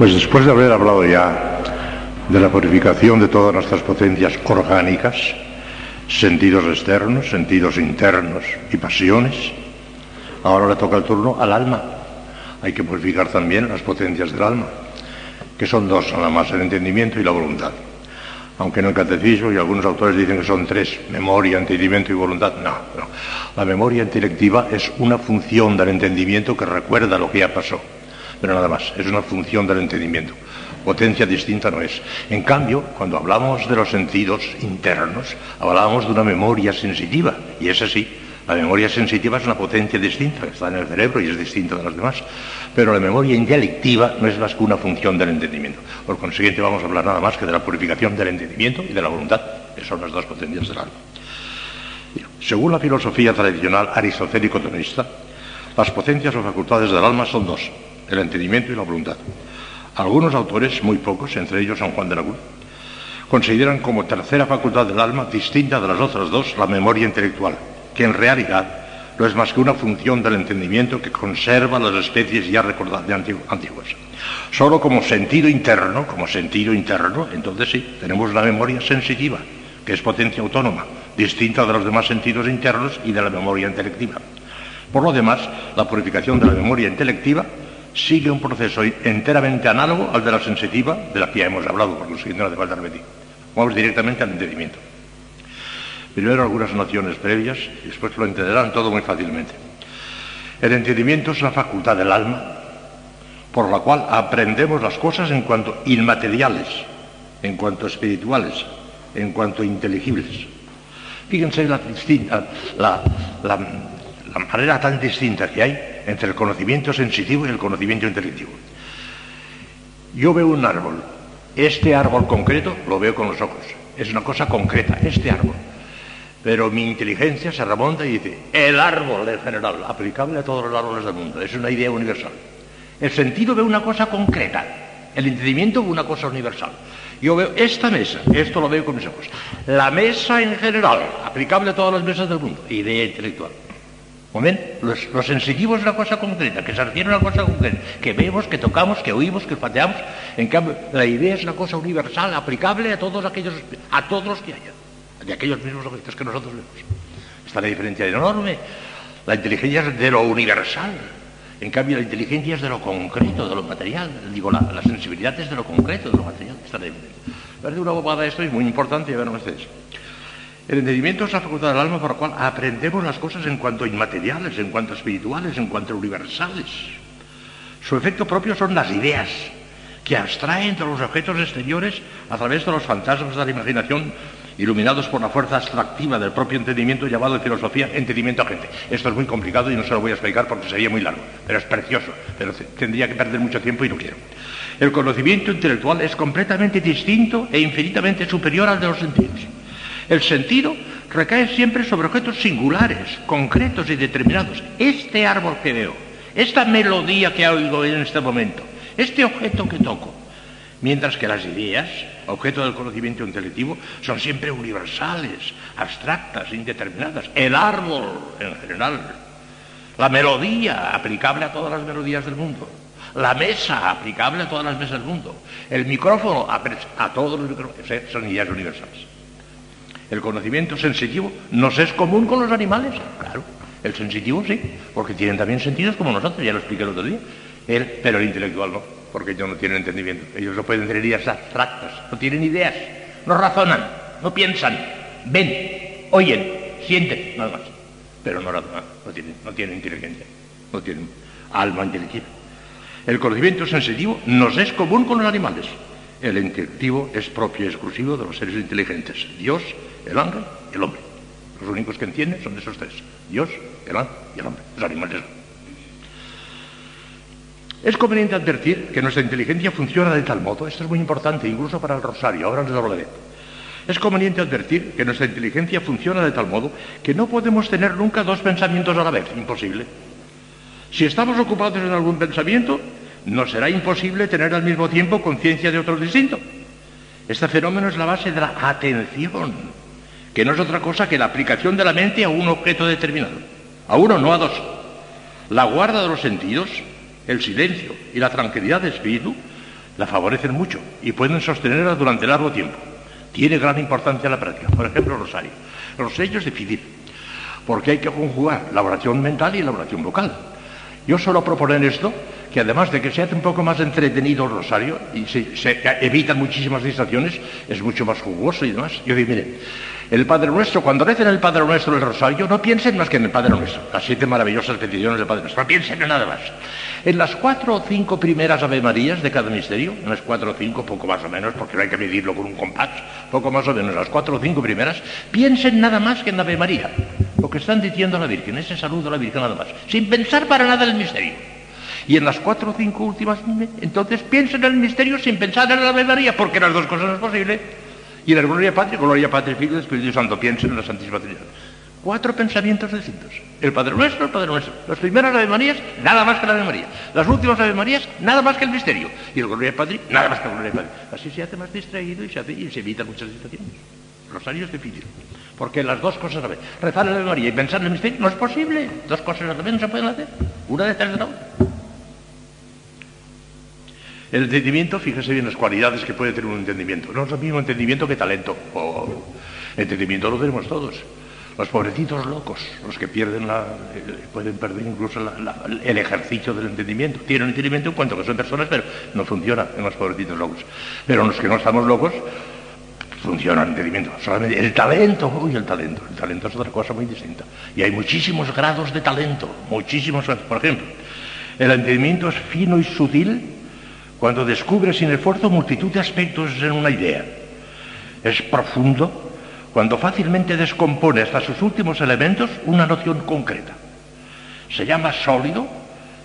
Pues después de haber hablado ya de la purificación de todas nuestras potencias orgánicas, sentidos externos, sentidos internos y pasiones, ahora le toca el turno al alma. Hay que purificar también las potencias del alma, que son dos, nada más, el entendimiento y la voluntad. Aunque en el catecismo y algunos autores dicen que son tres, memoria, entendimiento y voluntad, no, no. La memoria intelectiva es una función del entendimiento que recuerda lo que ya pasó pero nada más, es una función del entendimiento. Potencia distinta no es. En cambio, cuando hablamos de los sentidos internos, hablamos de una memoria sensitiva, y es así. La memoria sensitiva es una potencia distinta, está en el cerebro y es distinta de las demás. Pero la memoria intelectiva no es más que una función del entendimiento. Por consiguiente, vamos a hablar nada más que de la purificación del entendimiento y de la voluntad, que son las dos potencias del alma. Según la filosofía tradicional aristotelico-tonista, las potencias o facultades del alma son dos, el entendimiento y la voluntad. Algunos autores, muy pocos, entre ellos San Juan de la Cruz, consideran como tercera facultad del alma, distinta de las otras dos, la memoria intelectual, que en realidad no es más que una función del entendimiento que conserva las especies ya recordadas de antiguas. Solo como sentido interno, como sentido interno, entonces sí, tenemos la memoria sensitiva, que es potencia autónoma, distinta de los demás sentidos internos y de la memoria intelectiva. Por lo demás, la purificación de la memoria intelectiva sigue un proceso enteramente análogo al de la sensitiva, de la que ya hemos hablado, por lo siguiente no hace falta repetir. Vamos directamente al entendimiento. Primero algunas nociones previas y después lo entenderán todo muy fácilmente. El entendimiento es la facultad del alma por la cual aprendemos las cosas en cuanto inmateriales, en cuanto espirituales, en cuanto inteligibles. Fíjense la manera tan distinta que hay entre el conocimiento sensitivo y el conocimiento intelectivo. Yo veo un árbol, este árbol concreto lo veo con los ojos, es una cosa concreta, este árbol. Pero mi inteligencia se remonta y dice, el árbol en general, aplicable a todos los árboles del mundo, es una idea universal. El sentido ve una cosa concreta, el entendimiento ve una cosa universal. Yo veo esta mesa, esto lo veo con mis ojos. La mesa en general, aplicable a todas las mesas del mundo, idea intelectual. Lo, sensitivo es una cosa concreta, que se refiere a una cosa concreta, que vemos, que tocamos, que oímos, que pateamos. En cambio, la idea es una cosa universal, aplicable a todos aquellos, a todos los que haya, de aquellos mismos objetos que nosotros vemos. Está la diferencia enorme. La inteligencia es de lo universal. En cambio, la inteligencia es de lo concreto, de lo material. Digo, la, sensibilidad es de lo concreto, de lo material. Está la diferencia. Una bobada esto es muy importante, ya verán ustedes. El entendimiento es la facultad del alma por la cual aprendemos las cosas en cuanto inmateriales, en cuanto espirituales, en cuanto universales. Su efecto propio son las ideas, que abstraen de los objetos exteriores a través de los fantasmas de la imaginación, iluminados por la fuerza abstractiva del propio entendimiento llamado filosofía entendimiento agente. Esto es muy complicado y no se lo voy a explicar porque sería muy largo, pero es precioso, pero tendría que perder mucho tiempo y no quiero. El conocimiento intelectual es completamente distinto e infinitamente superior al de los sentidos. El sentido recae siempre sobre objetos singulares, concretos y determinados. Este árbol que veo, esta melodía que oigo en este momento, este objeto que toco. Mientras que las ideas, objeto del conocimiento intelectivo, son siempre universales, abstractas, indeterminadas. El árbol, en general. La melodía, aplicable a todas las melodías del mundo. La mesa, aplicable a todas las mesas del mundo. El micrófono, a, todos los micrófonos. Son ideas universales. El conocimiento sensitivo nos es común con los animales, claro. El sensitivo sí, porque tienen también sentidos como nosotros, ya lo expliqué el otro día. pero el intelectual no, porque ellos no tienen entendimiento. Ellos no pueden tener ideas abstractas, no tienen ideas, no razonan, no piensan, ven, oyen, sienten, nada más. Pero no razonan, no tienen, no tienen inteligencia, no tienen alma inteligente. El conocimiento sensitivo nos es común con los animales. El intelectivo es propio y exclusivo de los seres inteligentes. Dios el ángel y el hombre. Los únicos que entienden son esos tres, Dios, el ángel y el hombre, los animales. Es conveniente advertir que nuestra inteligencia funciona de tal modo, esto es muy importante, incluso para el rosario, ahora les hablaré. Es conveniente advertir que nuestra inteligencia funciona de tal modo que no podemos tener nunca dos pensamientos a la vez, imposible. Si estamos ocupados en algún pensamiento, nos será imposible tener al mismo tiempo conciencia de otro distinto. Este fenómeno es la base de la atención que no es otra cosa que la aplicación de la mente a un objeto determinado, a uno, no a dos. La guarda de los sentidos, el silencio y la tranquilidad de espíritu la favorecen mucho y pueden sostenerla durante largo tiempo. Tiene gran importancia la práctica. Por ejemplo, rosario. Rosario es difícil, porque hay que conjugar la oración mental y la oración vocal. Yo suelo proponer esto, que además de que se hace un poco más entretenido el rosario y se, se evitan muchísimas distracciones, es mucho más jugoso y demás. Yo digo, mire, el Padre Nuestro, cuando recen el Padre Nuestro el rosario, no piensen más que en el Padre Nuestro, las siete maravillosas peticiones del Padre Nuestro, no piensen en nada más. En las cuatro o cinco primeras Ave Marías de cada misterio, en las cuatro o cinco, poco más o menos, porque no hay que medirlo con un compás, poco más o menos, las cuatro o cinco primeras, piensen nada más que en Ave María, lo que están diciendo a la Virgen, ese saludo a la Virgen nada más, sin pensar para nada en el misterio. Y en las cuatro o cinco últimas, entonces piensen en el misterio sin pensar en la Ave María, porque las dos cosas no es posible. Y la Gloria Patria, Gloria Patria, Hijo y Espíritu Santo, piensen en la Santísima Trinidad. Cuatro pensamientos distintos. El Padre Nuestro, el Padre Nuestro. Las primeras Ave Marías, nada más que la Ave María. Las últimas Ave Marías, nada más que el misterio. Y el Gloria Patria, nada más que el Gloria Patria. Así se hace más distraído y se, hace, y se evita muchas distracciones. Rosario es difícil. Porque las dos cosas a la vez, rezar la Ave María y pensar en el misterio, no es posible. Dos cosas a la vez no se pueden hacer. Una detrás de la otra. El entendimiento, fíjese bien las cualidades que puede tener un entendimiento. No es lo mismo entendimiento que talento. Oh, entendimiento lo tenemos todos. Los pobrecitos locos, los que pierden la, eh, pueden perder incluso el ejercicio del entendimiento. Tienen entendimiento en cuanto que son personas, pero no funciona en los pobrecitos locos. Pero en los que no estamos locos, funciona el entendimiento. Solamente el talento, uy, el talento. El talento es otra cosa muy distinta. Y hay muchísimos grados de talento, muchísimos. Por ejemplo, el entendimiento es fino y sutil cuando descubre sin esfuerzo multitud de aspectos en una idea. Es profundo cuando fácilmente descompone hasta sus últimos elementos una noción concreta. Se llama sólido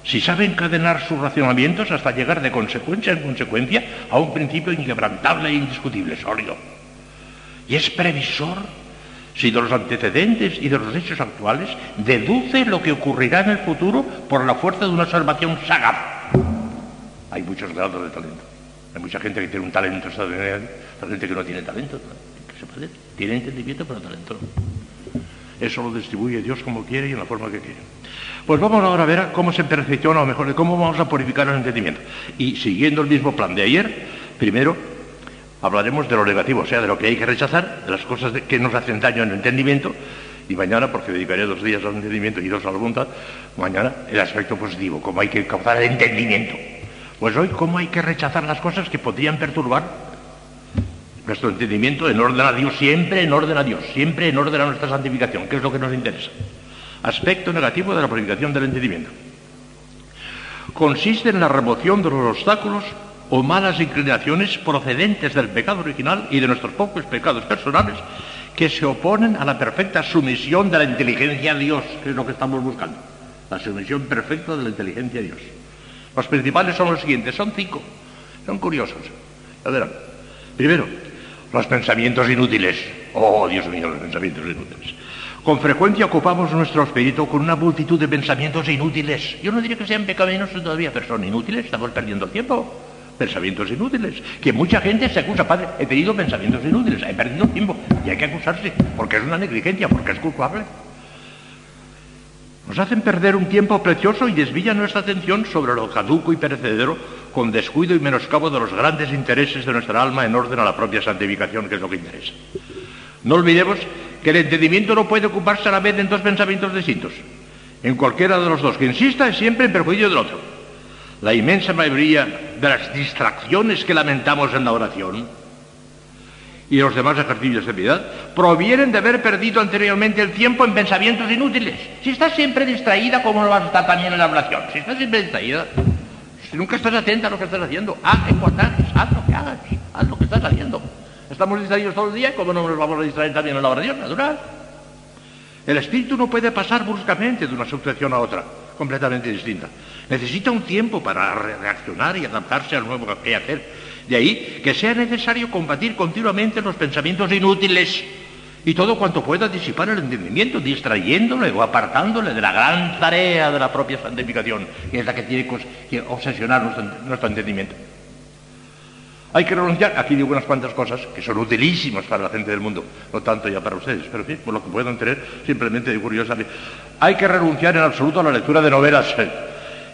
si sabe encadenar sus racionamientos hasta llegar de consecuencia en consecuencia a un principio inquebrantable e indiscutible, sólido. Y es previsor si de los antecedentes y de los hechos actuales deduce lo que ocurrirá en el futuro por la fuerza de una observación sagaz hay muchos grados de talento. Hay mucha gente que tiene un talento extraordinario, gente que no tiene talento. ¿no? Tiene entendimiento, pero talento no. Eso lo distribuye Dios como quiere y en la forma que quiere. Pues vamos ahora a ver cómo se perfecciona, o mejor, cómo vamos a purificar el entendimiento. Y siguiendo el mismo plan de ayer, primero hablaremos de lo negativo, o sea, de lo que hay que rechazar, de las cosas que nos hacen daño en el entendimiento, y mañana, porque dedicaré dos días al entendimiento y dos a la voluntad, mañana el aspecto positivo, cómo hay que causar el entendimiento. Pues hoy, ¿cómo hay que rechazar las cosas que podrían perturbar nuestro entendimiento en orden a Dios, siempre en orden a Dios, siempre en orden a nuestra santificación, que es lo que nos interesa? Aspecto negativo de la purificación del entendimiento. Consiste en la remoción de los obstáculos o malas inclinaciones procedentes del pecado original y de nuestros pocos pecados personales que se oponen a la perfecta sumisión de la inteligencia a Dios, que es lo que estamos buscando. La sumisión perfecta de la inteligencia a Dios. Los principales son los siguientes, son cinco, son curiosos. A ver, primero, los pensamientos inútiles. Oh, Dios mío, los pensamientos inútiles. Con frecuencia ocupamos nuestro espíritu con una multitud de pensamientos inútiles. Yo no diría que sean pecaminosos todavía, pero son inútiles, estamos perdiendo tiempo. Pensamientos inútiles. Que mucha gente se acusa, padre, he tenido pensamientos inútiles, he perdido tiempo. Y hay que acusarse, porque es una negligencia, porque es culpable. Nos hacen perder un tiempo precioso y desvían nuestra atención sobre lo caduco y perecedero con descuido y menoscabo de los grandes intereses de nuestra alma en orden a la propia santificación, que es lo que interesa. No olvidemos que el entendimiento no puede ocuparse a la vez en dos pensamientos distintos. En cualquiera de los dos que insista es siempre en perjuicio del otro. La inmensa mayoría de las distracciones que lamentamos en la oración y los demás ejercicios de piedad provienen de haber perdido anteriormente el tiempo en pensamientos inútiles. Si estás siempre distraída, ¿cómo no vas a estar también en la oración? Si estás siempre distraída, si nunca estás atenta a lo que estás haciendo, haz importantes, haz lo que hagas, haz lo que estás haciendo. Estamos distraídos todo el día, ¿cómo no nos vamos a distraer también en la oración? Natural. El espíritu no puede pasar bruscamente de una sucesión a otra, completamente distinta. Necesita un tiempo para reaccionar y adaptarse al nuevo que hacer de ahí que sea necesario combatir continuamente los pensamientos inútiles y todo cuanto pueda disipar el entendimiento, distrayéndole o apartándole de la gran tarea de la propia santificación, que es la que tiene que obsesionar nuestro, nuestro entendimiento. Hay que renunciar, aquí digo unas cuantas cosas que son utilísimas para la gente del mundo, no tanto ya para ustedes, pero sí, por lo que puedan tener simplemente de curiosidad. Hay que renunciar en absoluto a la lectura de novelas eh,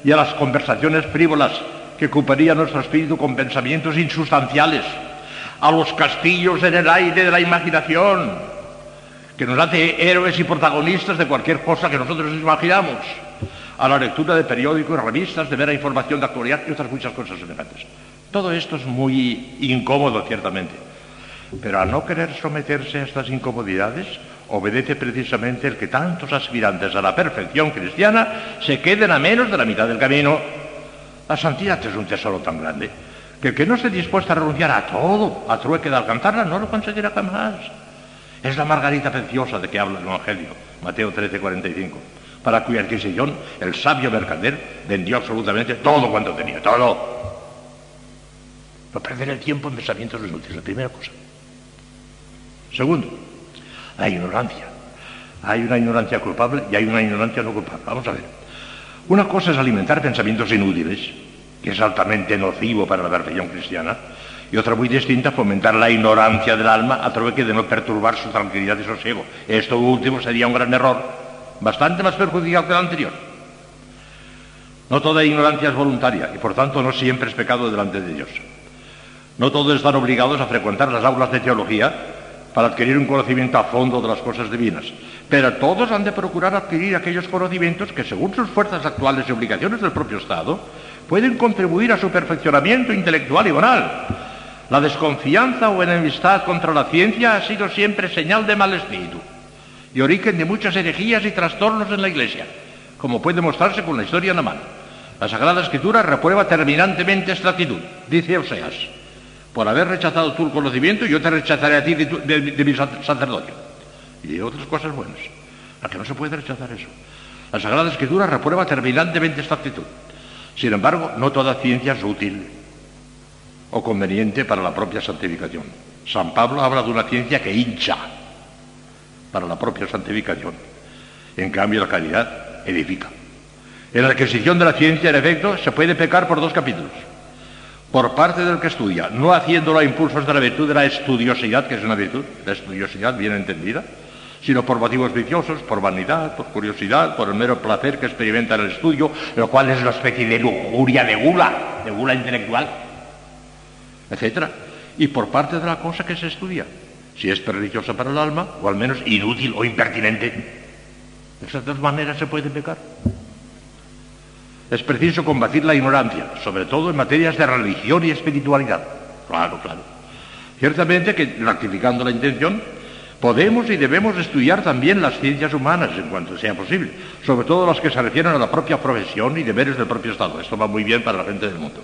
y a las conversaciones frívolas que ocuparía nuestro espíritu con pensamientos insustanciales, a los castillos en el aire de la imaginación, que nos hace héroes y protagonistas de cualquier cosa que nosotros nos imaginamos, a la lectura de periódicos, revistas, de mera información de actualidad y otras muchas cosas semejantes. Todo esto es muy incómodo, ciertamente, pero al no querer someterse a estas incomodidades, obedece precisamente el que tantos aspirantes a la perfección cristiana se queden a menos de la mitad del camino. La santidad es un tesoro tan grande que el que no esté dispuesto a renunciar a todo a trueque de alcanzarla no lo conseguirá jamás. Es la margarita preciosa de que habla el Evangelio, Mateo 13, 45, para cuya adquisición el sabio mercader vendió absolutamente todo cuanto tenía, todo. No perder el tiempo en pensamientos inútiles, la primera cosa. Segundo, la ignorancia. Hay una ignorancia culpable y hay una ignorancia no culpable. Vamos a ver. Una cosa es alimentar pensamientos inútiles, que es altamente nocivo para la perfección cristiana, y otra muy distinta, fomentar la ignorancia del alma a través de no perturbar su tranquilidad y sosiego. Esto último sería un gran error, bastante más perjudicial que el anterior. No toda ignorancia es voluntaria y por tanto no siempre es pecado delante de Dios. No todos están obligados a frecuentar las aulas de teología para adquirir un conocimiento a fondo de las cosas divinas, pero todos han de procurar adquirir aquellos conocimientos que, según sus fuerzas actuales y obligaciones del propio Estado, pueden contribuir a su perfeccionamiento intelectual y moral. La desconfianza o enemistad contra la ciencia ha sido siempre señal de mal espíritu y origen de muchas herejías y trastornos en la Iglesia, como puede mostrarse con la historia en la mano. La Sagrada Escritura reprueba terminantemente esta actitud, dice Oseas. Por haber rechazado tu conocimiento, yo te rechazaré a ti de, mi sacerdocio. Y otras cosas buenas. A que no se puede rechazar eso. La Sagrada Escritura reprueba terminantemente esta actitud. Sin embargo, no toda ciencia es útil o conveniente para la propia santificación. San Pablo habla de una ciencia que hincha para la propia santificación. En cambio, la caridad edifica. En la adquisición de la ciencia, en efecto, se puede pecar por dos capítulos. Por parte del que estudia, no haciéndolo a impulsos de la virtud de la estudiosidad, que es una virtud, la estudiosidad bien entendida, sino por motivos viciosos, por vanidad, por curiosidad, por el mero placer que experimenta en el estudio, lo cual es una especie de lujuria, de gula, de gula intelectual, etc. Y por parte de la cosa que se estudia, si es perniciosa para el alma, o al menos inútil o impertinente. De esas dos maneras se puede pecar. Es preciso combatir la ignorancia, sobre todo en materias de religión y espiritualidad. Claro, claro. Ciertamente que, rectificando la intención, Podemos y debemos estudiar también las ciencias humanas en cuanto sea posible, sobre todo las que se refieren a la propia profesión y deberes del propio Estado. Esto va muy bien para la gente del mundo.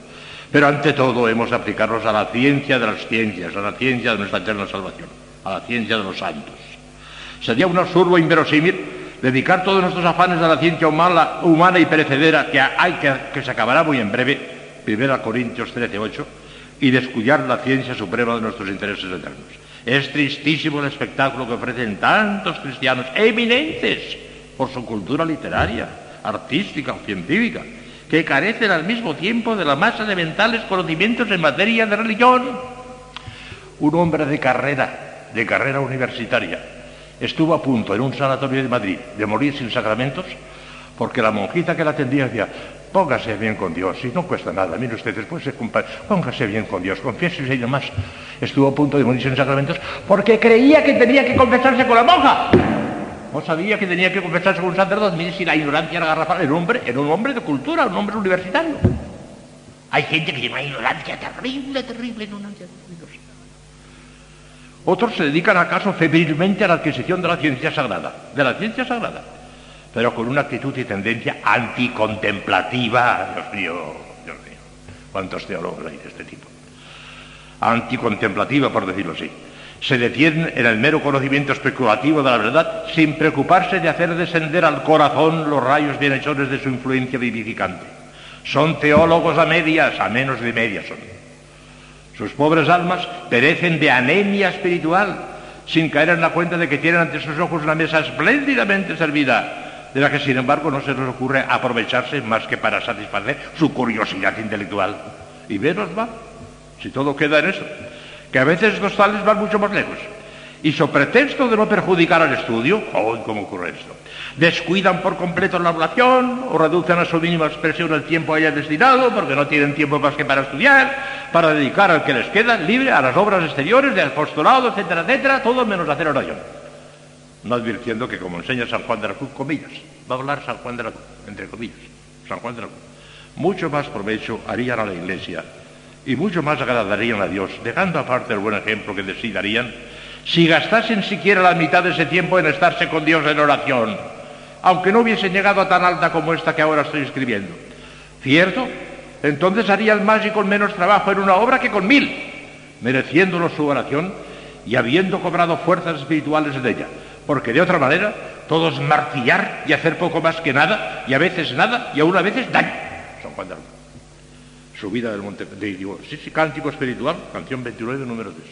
Pero ante todo hemos de aplicarnos a la ciencia de las ciencias, a la ciencia de nuestra eterna salvación, a la ciencia de los santos. Sería un absurdo inverosímil dedicar todos nuestros afanes a la ciencia humana, y perecedera que, hay, que, que se acabará muy en breve, 1 Corintios 13, 8, y descuidar la ciencia suprema de nuestros intereses eternos. Es tristísimo el espectáculo que ofrecen tantos cristianos eminentes por su cultura literaria, artística o científica, que carecen al mismo tiempo de la masa de mentales conocimientos en materia de religión. Un hombre de carrera, de carrera universitaria, estuvo a punto en un sanatorio de Madrid de morir sin sacramentos porque la monjita que la atendía decía, póngase bien con Dios, si no cuesta nada, mire usted, después se póngase bien con Dios, confiese y demás. Estuvo a punto de morirse en sacramentos porque creía que tenía que confesarse con la monja. No sabía que tenía que confesarse con un sacerdote. Mire si la ignorancia era garrafal. Era hombre, era un hombre de cultura, un hombre universitario. Hay gente que una ignorancia terrible, terrible, ignorancia terrible. Otros se dedican acaso febrilmente a la adquisición de la ciencia sagrada, de la ciencia sagrada pero con una actitud y tendencia anticontemplativa. Dios mío, Dios mío, ¿cuántos teólogos hay de este tipo? Anticontemplativa, por decirlo así. Se detienen en el mero conocimiento especulativo de la verdad sin preocuparse de hacer descender al corazón los rayos bienhechores de su influencia vivificante. Son teólogos a medias, a menos de medias son. Sus pobres almas perecen de anemia espiritual, sin caer en la cuenta de que tienen ante sus ojos una mesa espléndidamente servida de la que sin embargo no se les ocurre aprovecharse más que para satisfacer su curiosidad intelectual. Y veros va, si todo queda en eso, que a veces los tales van mucho más lejos y so pretexto de no perjudicar al estudio, ¡oh, cómo ocurre esto! Descuidan por completo la oración o reducen a su mínima expresión el tiempo a destinado porque no tienen tiempo más que para estudiar, para dedicar al que les queda libre a las obras exteriores de apostolado, etcétera, etcétera, todo menos hacer oración. No advirtiendo que, como enseña San Juan de la Cruz, comillas, va a hablar San Juan de la Cruz, entre comillas, San Juan de la Cruz, mucho más provecho harían a la Iglesia y mucho más agradarían a Dios, dejando aparte el buen ejemplo que de sí darían, si gastasen siquiera la mitad de ese tiempo en estarse con Dios en oración, aunque no hubiesen llegado a tan alta como esta que ahora estoy escribiendo. ¿Cierto? Entonces harían más y con menos trabajo en una obra que con mil, mereciéndolo su oración y habiendo cobrado fuerzas espirituales de ella, porque de otra manera todo es martillar y hacer poco más que nada, y a veces nada, y aún a veces daño. San Juan de Subida del monte, de, digo, sí, sí, cántico espiritual, canción 29, número 3.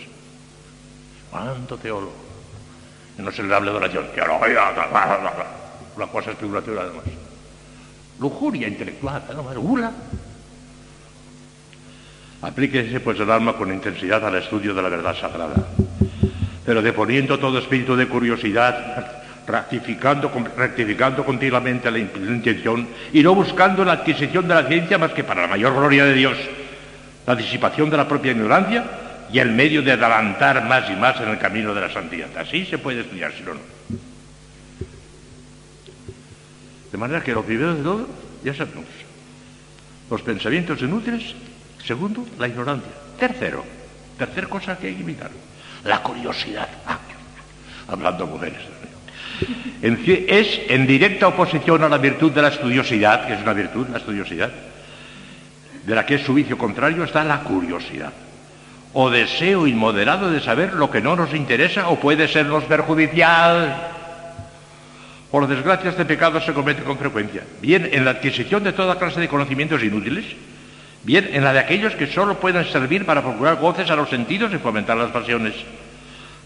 ¿Cuánto teólogo? No se le hable de oración, una cosa especulativa además. Lujuria intelectual, además, gula. Aplíquese pues el alma con intensidad al estudio de la verdad sagrada, pero deponiendo todo espíritu de curiosidad rectificando, rectificando continuamente la intención y no buscando la adquisición de la ciencia más que para la mayor gloria de Dios, la disipación de la propia ignorancia y el medio de adelantar más y más en el camino de la santidad. Así se puede estudiar, si no, no. De manera que lo primero de todo, ya sabemos, los pensamientos inútiles, segundo, la ignorancia, tercero, tercera cosa que hay que evitar, la curiosidad. Ah, hablando mujeres es en directa oposición a la virtud de la estudiosidad, que es una virtud, la estudiosidad, de la que es su vicio contrario, está la curiosidad, o deseo inmoderado de saber lo que no nos interesa o puede sernos perjudicial. Por desgracia, este pecado se comete con frecuencia, bien en la adquisición de toda clase de conocimientos inútiles, bien en la de aquellos que solo pueden servir para procurar goces a los sentidos y fomentar las pasiones.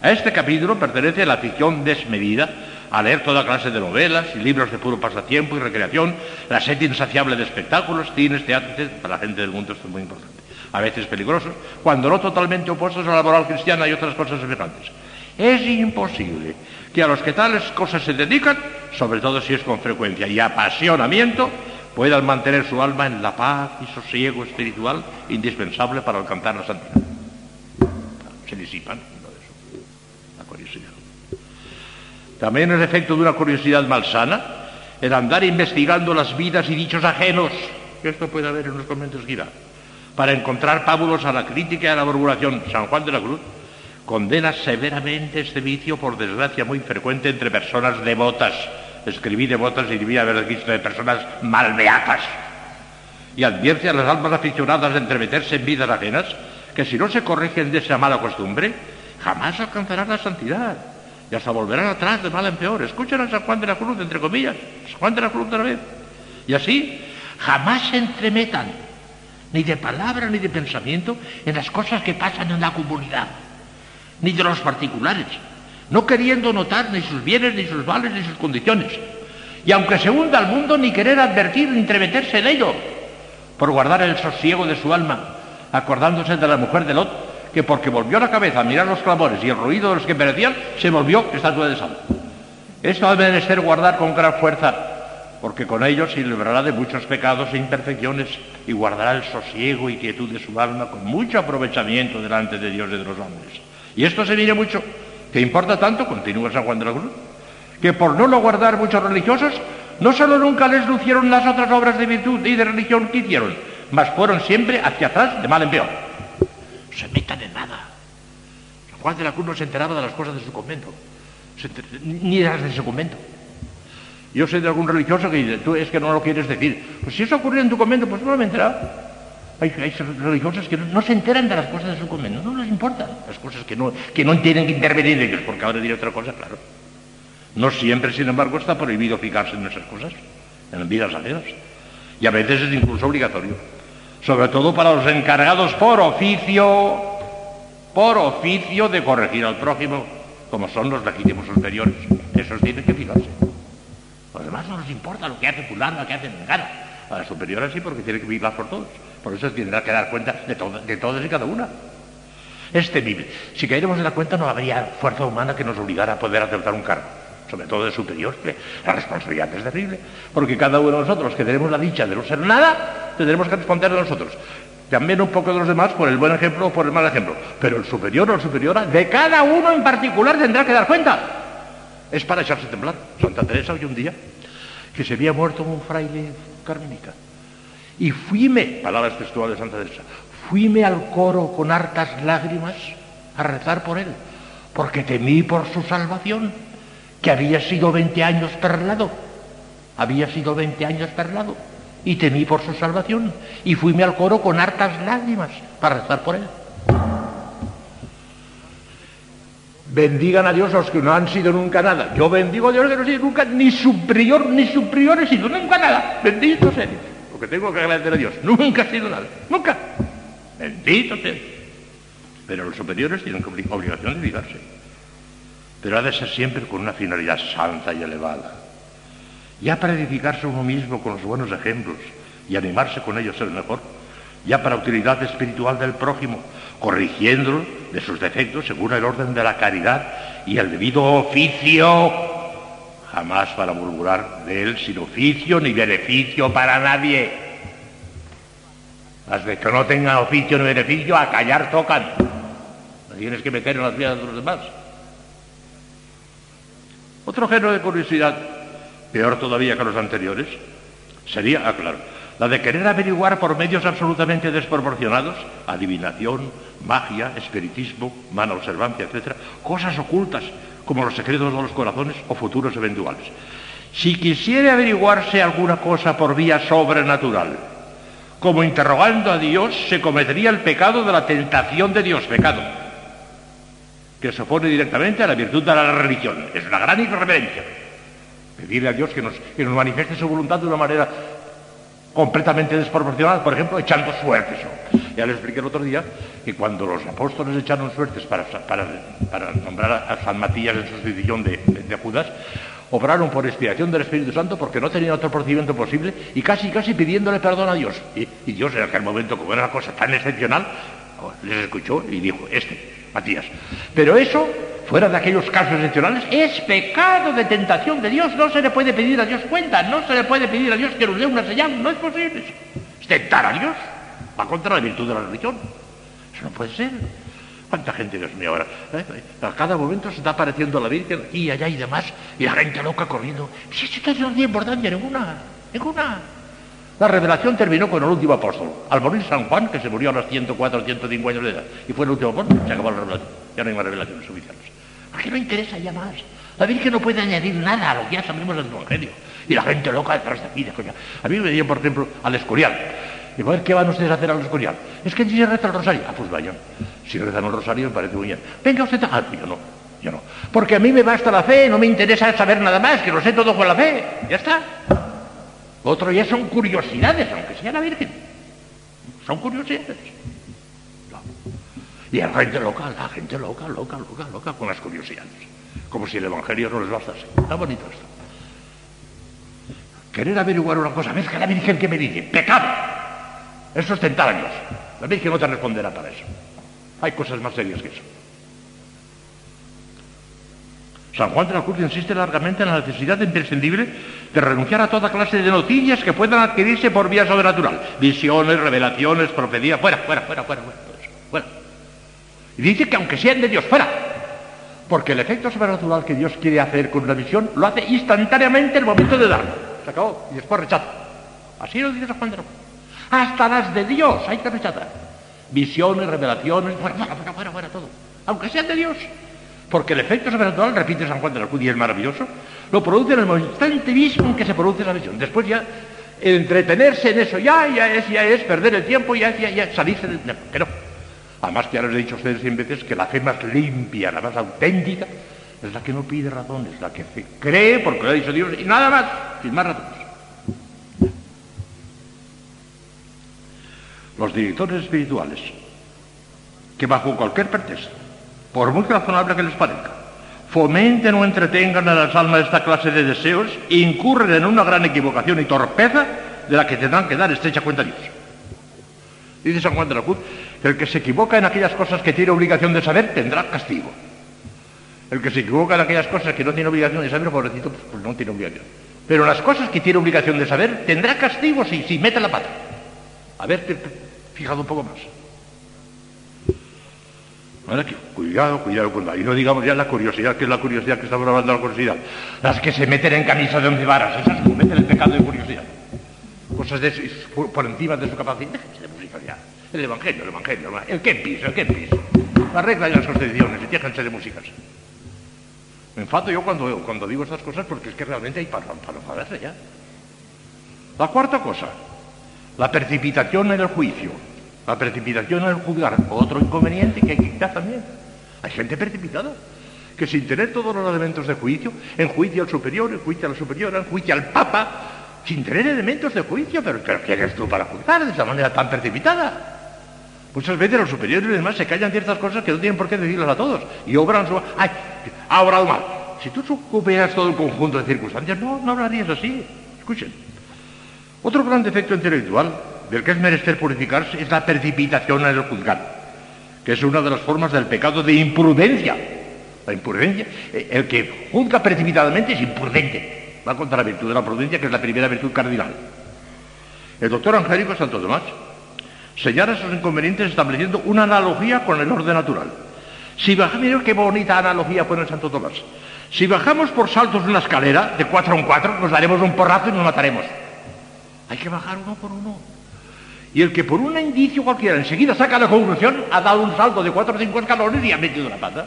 A este capítulo pertenece la ficción desmedida, a leer toda clase de novelas y libros de puro pasatiempo y recreación, la sed insaciable de espectáculos, cines, teatros, para la gente del mundo esto es muy importante, a veces peligrosos, cuando no totalmente opuestos a la moral cristiana y otras cosas semejantes. Es imposible que a los que tales cosas se dedican, sobre todo si es con frecuencia y apasionamiento, puedan mantener su alma en la paz y sosiego espiritual indispensable para alcanzar la santidad. Se disipan. También es efecto de una curiosidad malsana el andar investigando las vidas y dichos ajenos, que esto puede haber en los conventos gira, para encontrar pábulos a la crítica y a la murmuración. San Juan de la Cruz condena severamente este vicio, por desgracia muy frecuente entre personas devotas. Escribí devotas y debía haber visto de personas malveatas. Y advierte a las almas aficionadas de entremeterse en vidas ajenas que si no se corrigen de esa mala costumbre, jamás alcanzarán la santidad y hasta volverán atrás de mal en peor. Escuchen a San Juan de la Cruz, entre comillas, San Juan de la Cruz otra vez. Y así jamás se entremetan, ni de palabra ni de pensamiento, en las cosas que pasan en la comunidad, ni de los particulares, no queriendo notar ni sus bienes, ni sus vales, ni sus condiciones. Y aunque se hunda el mundo, ni querer advertir ni entremeterse en ello, por guardar el sosiego de su alma, acordándose de la mujer de Lot, que porque volvió la cabeza a mirar los clamores y el ruido de los que perecían, se volvió estatua de sal. Esto debe de ser guardar con gran fuerza, porque con ello se librará de muchos pecados e imperfecciones y guardará el sosiego y quietud de su alma con mucho aprovechamiento delante de Dios y de los hombres. Y esto se mire mucho, que importa tanto, continúa San Juan de la Cruz, que por no lo guardar muchos religiosos, no solo nunca les lucieron las otras obras de virtud y de religión que hicieron, mas fueron siempre hacia atrás de mal en peor se metan en nada. Juan de la Cruz no se enteraba de las cosas de su convento, ni de las de su convento. Yo sé de algún religioso que dice, tú es que no lo quieres decir. Pues si eso ocurre en tu convento, pues no me he enterado. Hay, religiosos que no, se enteran de las cosas de su convento, no les importan las cosas que no, que no tienen que intervenir en ellos, porque ahora diré otra cosa, claro. No siempre, sin embargo, está prohibido fijarse en esas cosas, en vidas ajenas. Y a veces es incluso obligatorio sobre todo para los encargados por oficio, por oficio de corregir al prójimo, como son los legítimos superiores. Esos tienen que fijarse. Los demás no les importa lo que hace fulano, lo que hace Mengana. A la superior sí, porque tiene que vigilar por todos. Por eso tendrá que dar cuenta de, de todos y cada una. Es temible. Si caeremos en la cuenta no habría fuerza humana que nos obligara a poder aceptar un cargo, sobre todo de superior. La responsabilidad es terrible, porque cada uno de nosotros que tenemos la dicha de no ser nada, tendremos que responder de nosotros. También un poco de los demás por el buen ejemplo o por el mal ejemplo. Pero el superior o la superiora de cada uno en particular tendrá que dar cuenta. Es para echarse a temblar. Santa Teresa hoy un día que se había muerto un fraile Y fuime, palabras textuales de Santa Teresa, fuime al coro con hartas lágrimas a rezar por él, porque temí por su salvación, que había sido 20 años perlado, había sido 20 años perlado, y temí por su salvación, y fuime al coro con hartas lágrimas para rezar por él. Bendigan a Dios los que no han sido nunca nada. Yo bendigo a Dios que no he sido nunca ni superior, ni superior he sido nunca nada. Bendito sea Dios. Lo que tengo que agradecer a Dios. Nunca he sido nada. Nunca. Bendito sea Pero los superiores tienen obligación de edificarse. Pero ha de ser siempre con una finalidad santa y elevada. Ya para edificarse uno mismo con los buenos ejemplos y animarse con ellos ser mejor, ya para utilidad espiritual del prójimo, corrigiéndolo de sus defectos según el orden de la caridad y el debido oficio, jamás para murmurar de él sin oficio ni beneficio para nadie. Las de que no tengan oficio ni beneficio, a callar tocan. No tienes que meter en las vidas de los demás. Otro género de curiosidad, peor todavía que los anteriores, sería, aclarar, ah, la de querer averiguar por medios absolutamente desproporcionados, adivinación, magia, espiritismo, mala observancia, etc., cosas ocultas como los secretos de los corazones o futuros eventuales. Si quisiera averiguarse alguna cosa por vía sobrenatural, como interrogando a Dios, se cometería el pecado de la tentación de Dios, pecado, que se opone directamente a la virtud de la religión. Es una gran irreverencia. Pedirle a Dios que nos, que nos manifieste su voluntad de una manera completamente desproporcionada, por ejemplo, echando suertes. Ya les expliqué el otro día que cuando los apóstoles echaron suertes para, para, nombrar a San Matías en sustitución de, de Judas, obraron por inspiración del Espíritu Santo porque no tenían otro procedimiento posible y casi, casi pidiéndole perdón a Dios. Y, Dios en aquel momento, como era una cosa tan excepcional, les escuchó y dijo, este, Matías. Pero eso, fuera de aquellos casos excepcionales, es pecado de tentación de Dios. No se le puede pedir a Dios cuenta, no se le puede pedir a Dios que nos dé una señal, no es posible. Es tentar a Dios, va contra la virtud de la religión. Eso no puede ser. ¿Cuánta gente, Dios mío, ahora? ¿Eh? A cada momento se está apareciendo la Virgen aquí y allá y demás, y la gente loca corriendo. Si esto no tiene importancia ninguna, ninguna. La revelación terminó con el último apóstol. Al morir San Juan, que se murió a los 104 o 105 años de edad, y fue el último apóstol, se acabó la revelación. Ya no hay más revelaciones oficiales. ¿Por qué no interesa ya más? La Virgen no puede añadir nada a lo que ya sabemos del Evangelio. Y la gente loca detrás de aquí, de coña. A mí me decían, por ejemplo, al Escorial. Digo, a ver, ¿qué van ustedes a hacer al Escorial? Es que allí se reza el rosario. Ah, pues vayan. Si rezan el rosario me parece muy bien. Venga usted, ah, yo no, yo no. Porque a mí me basta la fe, no me interesa saber nada más, que lo sé todo con la fe. Ya está. Otro ya son curiosidades, aunque sea la Virgen. Son curiosidades. Y la gente loca, la gente loca, loca, loca, loca con las curiosidades. Como si el Evangelio no les bastase. Está bonito esto. Querer averiguar una cosa, ¿ves que la Virgen que me dice? Pecado. Eso es tentar. La Virgen no te responderá para eso. Hay cosas más serias que eso. San Juan de la Cruz insiste largamente en la necesidad imprescindible de renunciar a toda clase de noticias que puedan adquirirse por vía sobrenatural. Visiones, revelaciones, profecías, fuera, fuera, fuera, fuera, fuera, Y dice que aunque sean de Dios, fuera. Porque el efecto sobrenatural que Dios quiere hacer con una visión lo hace instantáneamente en el momento de darlo. Se acabó. Y después rechaza. Así lo dice San Juan de Cruz. Hasta las de Dios hay que rechazar visiones, revelaciones, fuera, fuera, fuera, fuera, todo. Aunque sean de Dios. Porque el efecto sobrenatural, repite San Juan de la Cruz y es maravilloso, lo produce en el instante mismo en que se produce la visión. Después ya, entretenerse en eso ya, ya es, ya es perder el tiempo, ya es, ya, ya salirse de... No, que no. Además, ya les he dicho a ustedes cien veces que la fe más limpia, la más auténtica, es la que no pide razones, la que cree porque lo ha dicho Dios y nada más, sin más razones. los directores espirituales, que bajo cualquier pretexto, por muy razonable que les parezca, fomenten o entretengan a las almas esta clase de deseos, incurren en una gran equivocación y torpeza de la que tendrán que dar estrecha cuenta a Dios. Dice San Juan de la Cruz El que se equivoca en aquellas cosas que tiene obligación de saber tendrá castigo. El que se equivoca en aquellas cosas que no tiene obligación de saber, pobrecito, pues, pues no tiene obligación. Pero las cosas que tiene obligación de saber tendrá castigo si, si mete la pata. A ver, fijado un poco más. Cuidado, cuidado, cuidado. Y no digamos ya la curiosidad, que es la curiosidad que estamos hablando de la curiosidad. Las que se meten en camisa de once varas, esas cometen el pecado de curiosidad. Cosas por, encima de su capacidad. Déjense ya. El evangelio, el evangelio, el Kempis, el Kempis. La regla y las constituciones, y déjense de músicas. Me enfado yo cuando, cuando digo estas cosas porque es que realmente hay para, para enfadarse ya. La cuarta cosa, la precipitación en el juicio. La precipitación en el juzgar, otro inconveniente que hay que quitar también. Hay gente precipitada, que sin tener todos los elementos de juicio, en juicio al superior, en juicio a la superiora, en juicio al papa, sin tener elementos de juicio, pero, pero ¿quién eres tú para juzgar de esa manera tan precipitada? Muchas veces los superiores y demás se callan ciertas cosas que no tienen por qué decirlas a todos y obran su... ¡Ay! Ha obrado mal. Si tú supieras todo el conjunto de circunstancias, no, no hablarías así. Escuchen. Otro gran defecto intelectual del que es menester purificarse es la precipitación en el juzgar, que es una de las formas del pecado de imprudencia. La imprudencia, eh, el que juzga precipitadamente es imprudente. Va contra la virtud de la prudencia, que es la primera virtud cardinal. El doctor Angélico Santo Tomás señala esos inconvenientes estableciendo una analogía con el orden natural. Si bajamos, qué bonita analogía pone el Santo Tomás. Si bajamos por saltos de una escalera de cuatro en cuatro, nos daremos un porrazo y nos mataremos. Hay que bajar uno por uno. Y el que por un indicio cualquiera enseguida saca la conclusión, ha dado un salto de cuatro o cinco escalones y ha metido la pata.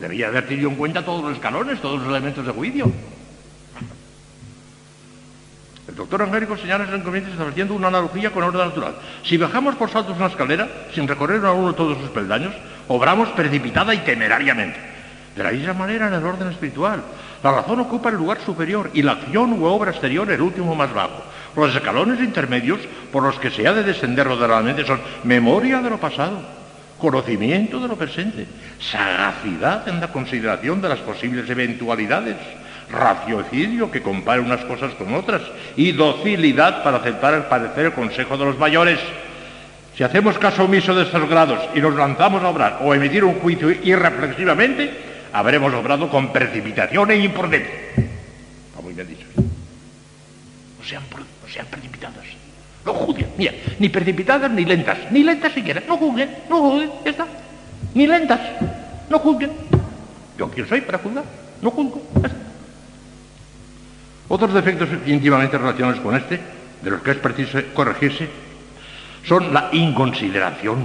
Debería haber tenido en cuenta todos los escalones, todos los elementos de juicio. El doctor Angélico señala en comienzo estableciendo una analogía con orden natural. Si bajamos por saltos una escalera, sin recorrer a uno todos sus peldaños, obramos precipitada y temerariamente. De la misma manera en el orden espiritual. La razón ocupa el lugar superior y la acción u obra exterior el último más bajo. Los escalones intermedios por los que se ha de descender ordenadamente son memoria de lo pasado, conocimiento de lo presente, sagacidad en la consideración de las posibles eventualidades, raciocidio que compare unas cosas con otras y docilidad para aceptar el parecer el consejo de los mayores. Si hacemos caso omiso de estos grados y nos lanzamos a obrar o emitir un juicio irreflexivamente, habremos obrado con precipitación e imprudencia. Está muy bien dicho. No sean, no sean precipitadas. No juzguen. Mira, ni precipitadas ni lentas. Ni lentas siquiera. No juzguen. No juzguen. Ya está. Ni lentas. No juzguen. ¿Yo quién soy para juzgar? No juzgo. Otros defectos íntimamente relacionados con este, de los que es preciso corregirse, son la inconsideración,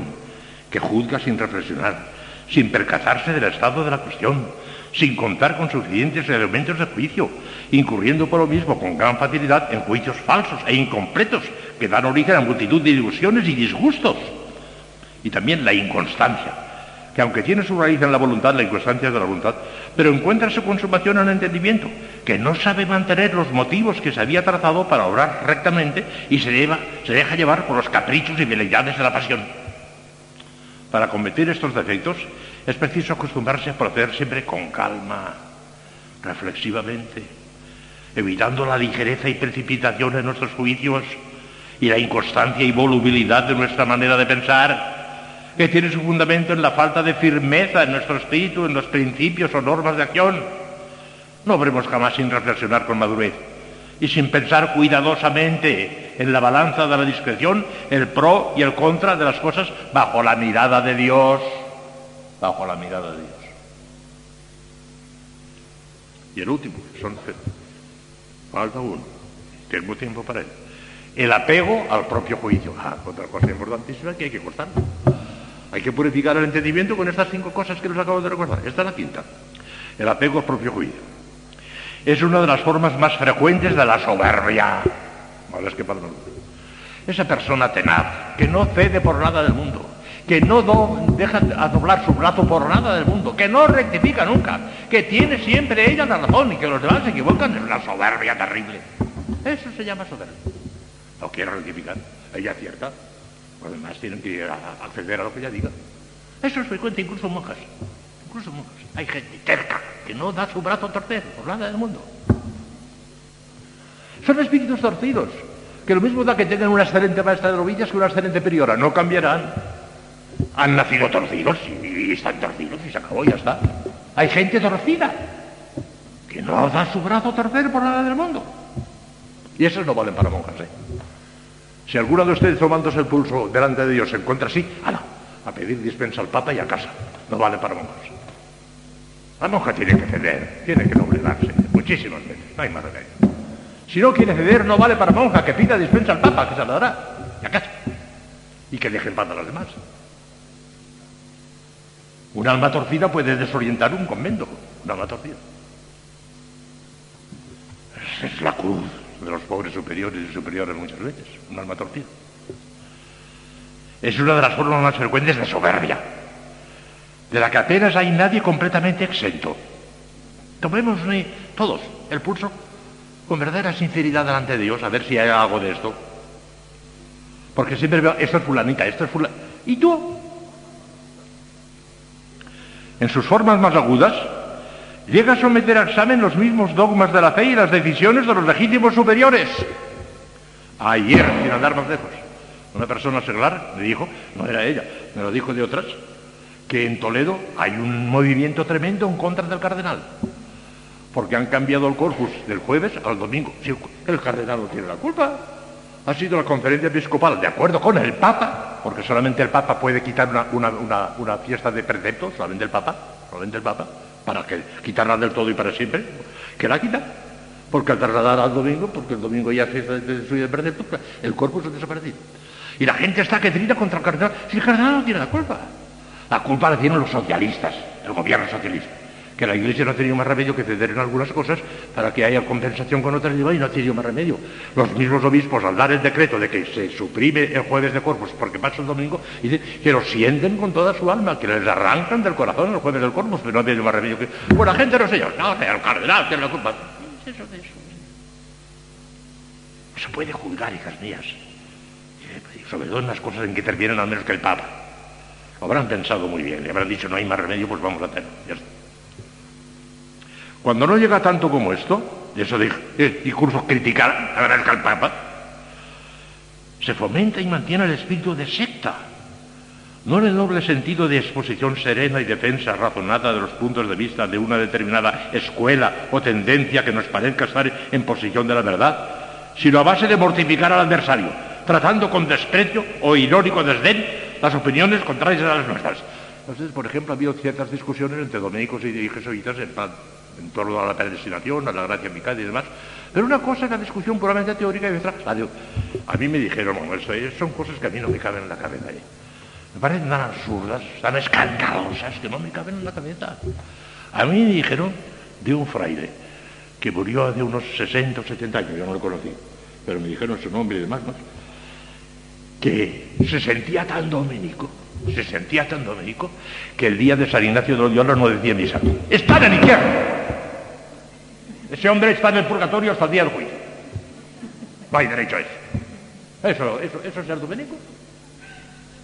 que juzga sin reflexionar, sin percatarse del estado de la cuestión, sin contar con suficientes elementos de juicio, incurriendo por lo mismo con gran facilidad en juicios falsos e incompletos que dan origen a multitud de ilusiones y disgustos. Y también la inconstancia, que aunque tiene su raíz en la voluntad, la inconstancia de la voluntad, pero encuentra su consumación en el entendimiento, que no sabe mantener los motivos que se había trazado para obrar rectamente y se, deja llevar por los caprichos y veleidades de la pasión. Para combatir estos defectos es preciso acostumbrarse a proceder siempre con calma, reflexivamente, evitando la ligereza y precipitación en nuestros juicios y la inconstancia y volubilidad de nuestra manera de pensar que tiene su fundamento en la falta de firmeza en nuestro espíritu, en los principios o normas de acción. No veremos jamás sin reflexionar con madurez y sin pensar cuidadosamente en la balanza de la discreción el pro y el contra de las cosas bajo la mirada de Dios, bajo la mirada de Dios. Y el último, son falta uno, tengo tiempo para él. El apego al propio juicio. Ah, otra cosa importantísima que hay que cortar. Hay que purificar el entendimiento con estas cinco cosas que les acabo de recordar. Esta es la quinta. El apego al propio juicio. Es una de las formas más frecuentes de la soberbia. que Esa persona tenaz, que no cede por nada del mundo, que no deja a doblar su brazo por nada del mundo, que no rectifica nunca, que tiene siempre ella la razón y que los demás se equivocan, es una soberbia terrible. Eso se llama soberbia. No quiere rectificar, ella acierta, Además tienen que acceder a lo que ella diga. Eso es frecuente incluso monjas. Incluso monjas. Hay gente terca que no da su brazo a torcer por nada del mundo. Son espíritus torcidos, que lo mismo da que tengan una excelente maestra de novillas que una excelente priora. No cambiarán. Han nacido torcidos y están torcidos y se acabó, ya está. Hay gente torcida que no da su brazo a torcer por nada del mundo. Y esos no valen para monjas, ¿eh? Si alguno de ustedes tomándose el pulso delante de Dios se encuentra así, ¡ala! A pedir dispensa al Papa y a casa. No vale para monjas. La monja tiene que ceder, tiene que doblegarse, muchísimas veces, no hay más remedio. Si no quiere ceder, no vale para monja, que pida dispensa al Papa, que se la dará, y a casa. Y que deje en paz a los demás. Un alma torcida puede desorientar un convento, un alma torcida. Esa es la cruz de los pobres superiores y superiores muchas veces, un alma torcida. Es una de las formas más frecuentes de soberbia, de la que apenas hay nadie completamente exento. Tomemos todos el pulso con verdadera sinceridad delante de Dios a ver si hay algo de esto. Porque siempre veo, esto es fulanita, esto es fulanita. ¿Y tú? En sus formas más agudas, llega a someter a examen los mismos dogmas de la fe y las decisiones de los legítimos superiores. Ayer, sin andar más lejos, una persona seglar me dijo, no era ella, me lo dijo de otras, que en Toledo hay un movimiento tremendo en contra del cardenal, porque han cambiado el corpus del jueves al domingo. El cardenal no tiene la culpa. Ha sido la conferencia episcopal, de acuerdo con el Papa, porque solamente el Papa puede quitar una, una fiesta de preceptos, solamente el Papa, solamente el Papa, para que quitarla del todo y para siempre, que la quita. Porque al trasladar al domingo, porque el domingo ya se destruye el pues, el corpus ha desaparecido. Y la gente está que trita contra el cardenal. Si el cardenal no tiene la culpa. La culpa la tienen los socialistas, el gobierno socialista. Que la Iglesia no ha tenido más remedio que ceder en algunas cosas para que haya compensación con otras y no ha tenido más remedio. Los mismos obispos, al dar el decreto de que se suprime el jueves de corpus porque pasa el domingo, dicen que lo sienten con toda su alma, que les arrancan del corazón el jueves del corpus, pero no ha tenido más remedio que. Bueno, la gente no sé yo, no, el cardenal tiene la culpa. ¿Qué es eso de eso? No se puede juzgar, hijas mías. Sobre todo en las cosas en que intervienen al menos que el Papa. Lo habrán pensado muy bien, le habrán dicho no hay más remedio, pues vamos a. Ya está. Cuando no llega tanto como esto, y eso de discursos criticar a al Papa, se fomenta y mantiene el espíritu de secta, no en el noble sentido de exposición serena y defensa razonada de los puntos de vista de una determinada escuela o tendencia que nos parezca estar en posición de la verdad, sino a base de mortificar al adversario, tratando con desprecio o irónico desdén las opiniones contrarias a las nuestras. Entonces, por ejemplo, ha habido ciertas discusiones entre dominicos y jesuitas en, en torno a la predestinación, a la gracia eficaz y demás. Pero una cosa es la discusión puramente teórica y otra A mí me dijeron, bueno, eso, son cosas que a mí no me caben en la cabeza. ¿eh? Me parecen tan absurdas, tan escandalosas, que no me caben en la cabeza. A mí me dijeron de un fraile que murió hace unos 60 o 70 años, yo no lo conocí, pero me dijeron su nombre y demás, que se sentía tan dominico se sentía tan dominico que el día de San Ignacio de Loyola no decía misa. ¡Está en el infierno! Ese hombre está en el purgatorio hasta el día del juicio. No hay derecho a eso. Eso, eso, es ser dominico.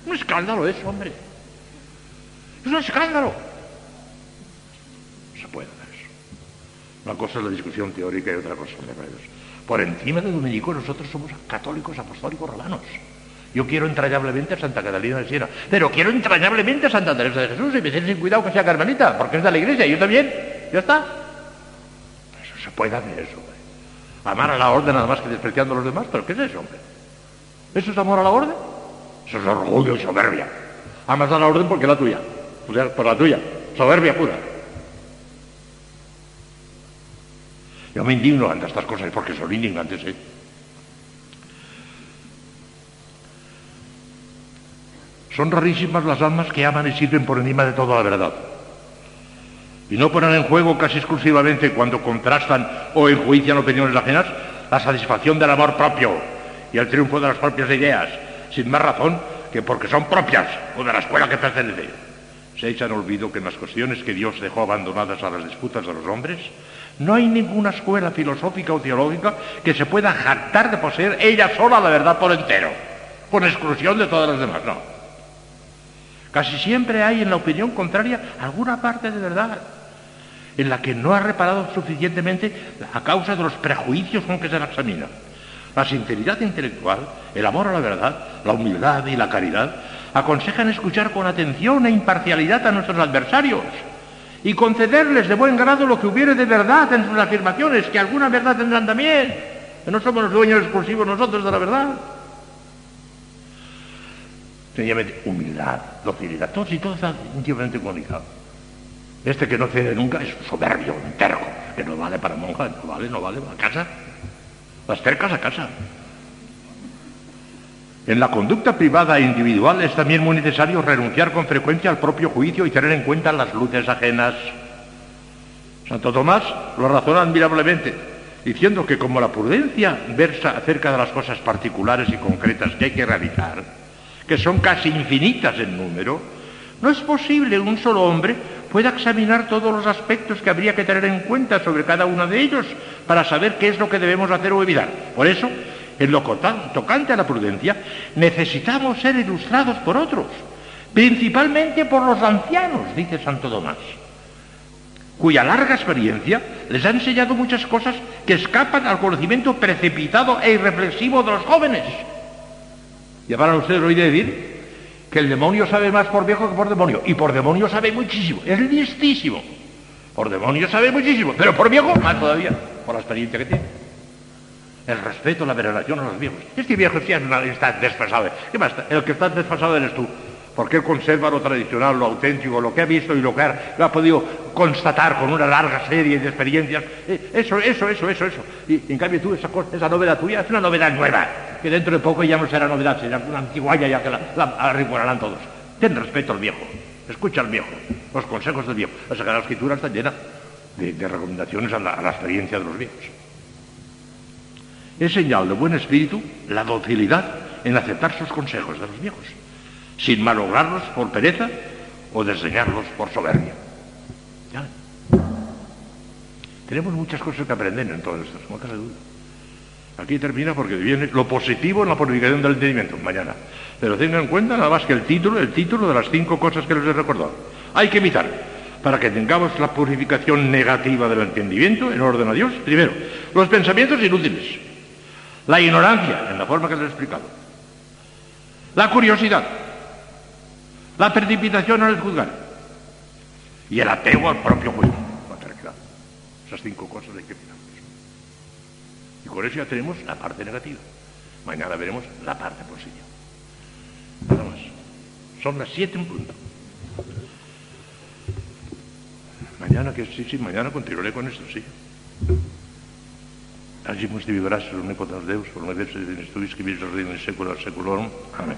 Un escándalo eso, hombre. Es un escándalo. Se puede hacer eso. Una cosa es la discusión teórica y otra cosa es la Por encima de dominico nosotros somos católicos apostólicos romanos. Yo quiero entrañablemente a Santa Catalina de Siena, pero quiero entrañablemente a Santa Teresa de Jesús y me dicen sin cuidado que sea carmelita, porque es de la iglesia, yo también, ya está. Se puede hacer eso, hombre. Amar a la orden nada más que despreciando a los demás, pero ¿qué es eso, hombre? ¿Eso es amor a la orden? Eso es orgullo y soberbia. Amas a la orden porque es la tuya, por la tuya, soberbia pura. Yo me indigno ante estas cosas porque son indignantes, ¿eh? Son rarísimas las almas que aman y sirven por encima de toda la verdad. Y no ponen en juego casi exclusivamente cuando contrastan o enjuician opiniones ajenas la satisfacción del amor propio y el triunfo de las propias ideas, sin más razón que porque son propias o de la escuela que pertenece. Se echan olvido que en las cuestiones que Dios dejó abandonadas a las disputas de los hombres, no hay ninguna escuela filosófica o teológica que se pueda jactar de poseer ella sola la verdad por entero, con exclusión de todas las demás. No. Casi siempre hay en la opinión contraria alguna parte de verdad en la que no ha reparado suficientemente a causa de los prejuicios con que se la examina. La sinceridad intelectual, el amor a la verdad, la humildad y la caridad aconsejan escuchar con atención e imparcialidad a nuestros adversarios y concederles de buen grado lo que hubiere de verdad en sus afirmaciones, que alguna verdad tendrán también, que no somos los dueños exclusivos nosotros de la verdad. Sencillamente, humildad, docilidad, todo y todo está íntimamente comunicado. Este que no cede nunca es soberbio, un terco, que no vale para monja, no vale, no vale, a casa. Las tercas a casa. En la conducta privada e individual es también muy necesario renunciar con frecuencia al propio juicio y tener en cuenta las luces ajenas. Santo Tomás lo razona admirablemente, diciendo que como la prudencia versa acerca de las cosas particulares y concretas que hay que realizar, que son casi infinitas en número, no es posible un solo hombre pueda examinar todos los aspectos que habría que tener en cuenta sobre cada uno de ellos para saber qué es lo que debemos hacer o evitar. Por eso, en lo tocante a la prudencia, necesitamos ser ilustrados por otros, principalmente por los ancianos, dice Santo Tomás, cuya larga experiencia les ha enseñado muchas cosas que escapan al conocimiento precipitado e irreflexivo de los jóvenes. Ya van ustedes hoy decir que el demonio sabe más por viejo que por demonio, y por demonio sabe muchísimo, es listísimo. Por demonio sabe muchísimo, pero por viejo más todavía, por la experiencia que tiene el respeto, la veneración a los viejos. Este viejo está desfasado. ¿Qué más? El que está desfasado eres tú. Porque él conserva lo tradicional, lo auténtico, lo que ha visto y lo que ha, podido constatar con una larga serie de experiencias. Eh, eso, eso, eso, eso, eso. Y, en cambio tú, esa, novela tuya es una novedad nueva, que dentro de poco ya no será novedad, será una antiguaya ya que la, la, todos. Ten respeto al viejo, escucha al viejo, los consejos del viejo. La Sagrada Escritura está llena de, recomendaciones a la experiencia de los viejos. Es señal de buen espíritu la docilidad en aceptar sus consejos de los viejos, sin malograrlos por pereza o desdeñarlos por soberbia. Tenemos muchas cosas que aprender en todo esto, no cabe duda. Aquí termina porque viene lo positivo en la purificación del entendimiento, mañana. Pero tengan en cuenta nada más que el título, el título de las cinco cosas que les he recordado. Hay que evitar, para que tengamos la purificación negativa del entendimiento en orden a Dios, primero, los pensamientos inútiles la ignorancia, en la forma que les he explicado. La curiosidad. La precipitación al juzgar. Y el apego al propio juicio. Esas cinco cosas hay que mirar. Y con eso ya tenemos la parte negativa. Mañana veremos la parte positiva. Nada más. Son las siete en punto. Mañana, que sí, sí, mañana continuaré con esto, sí. Agimus divi gràcies omnipotens Deus, una vez en estudis que vis el reino in secula seculorum. Amén.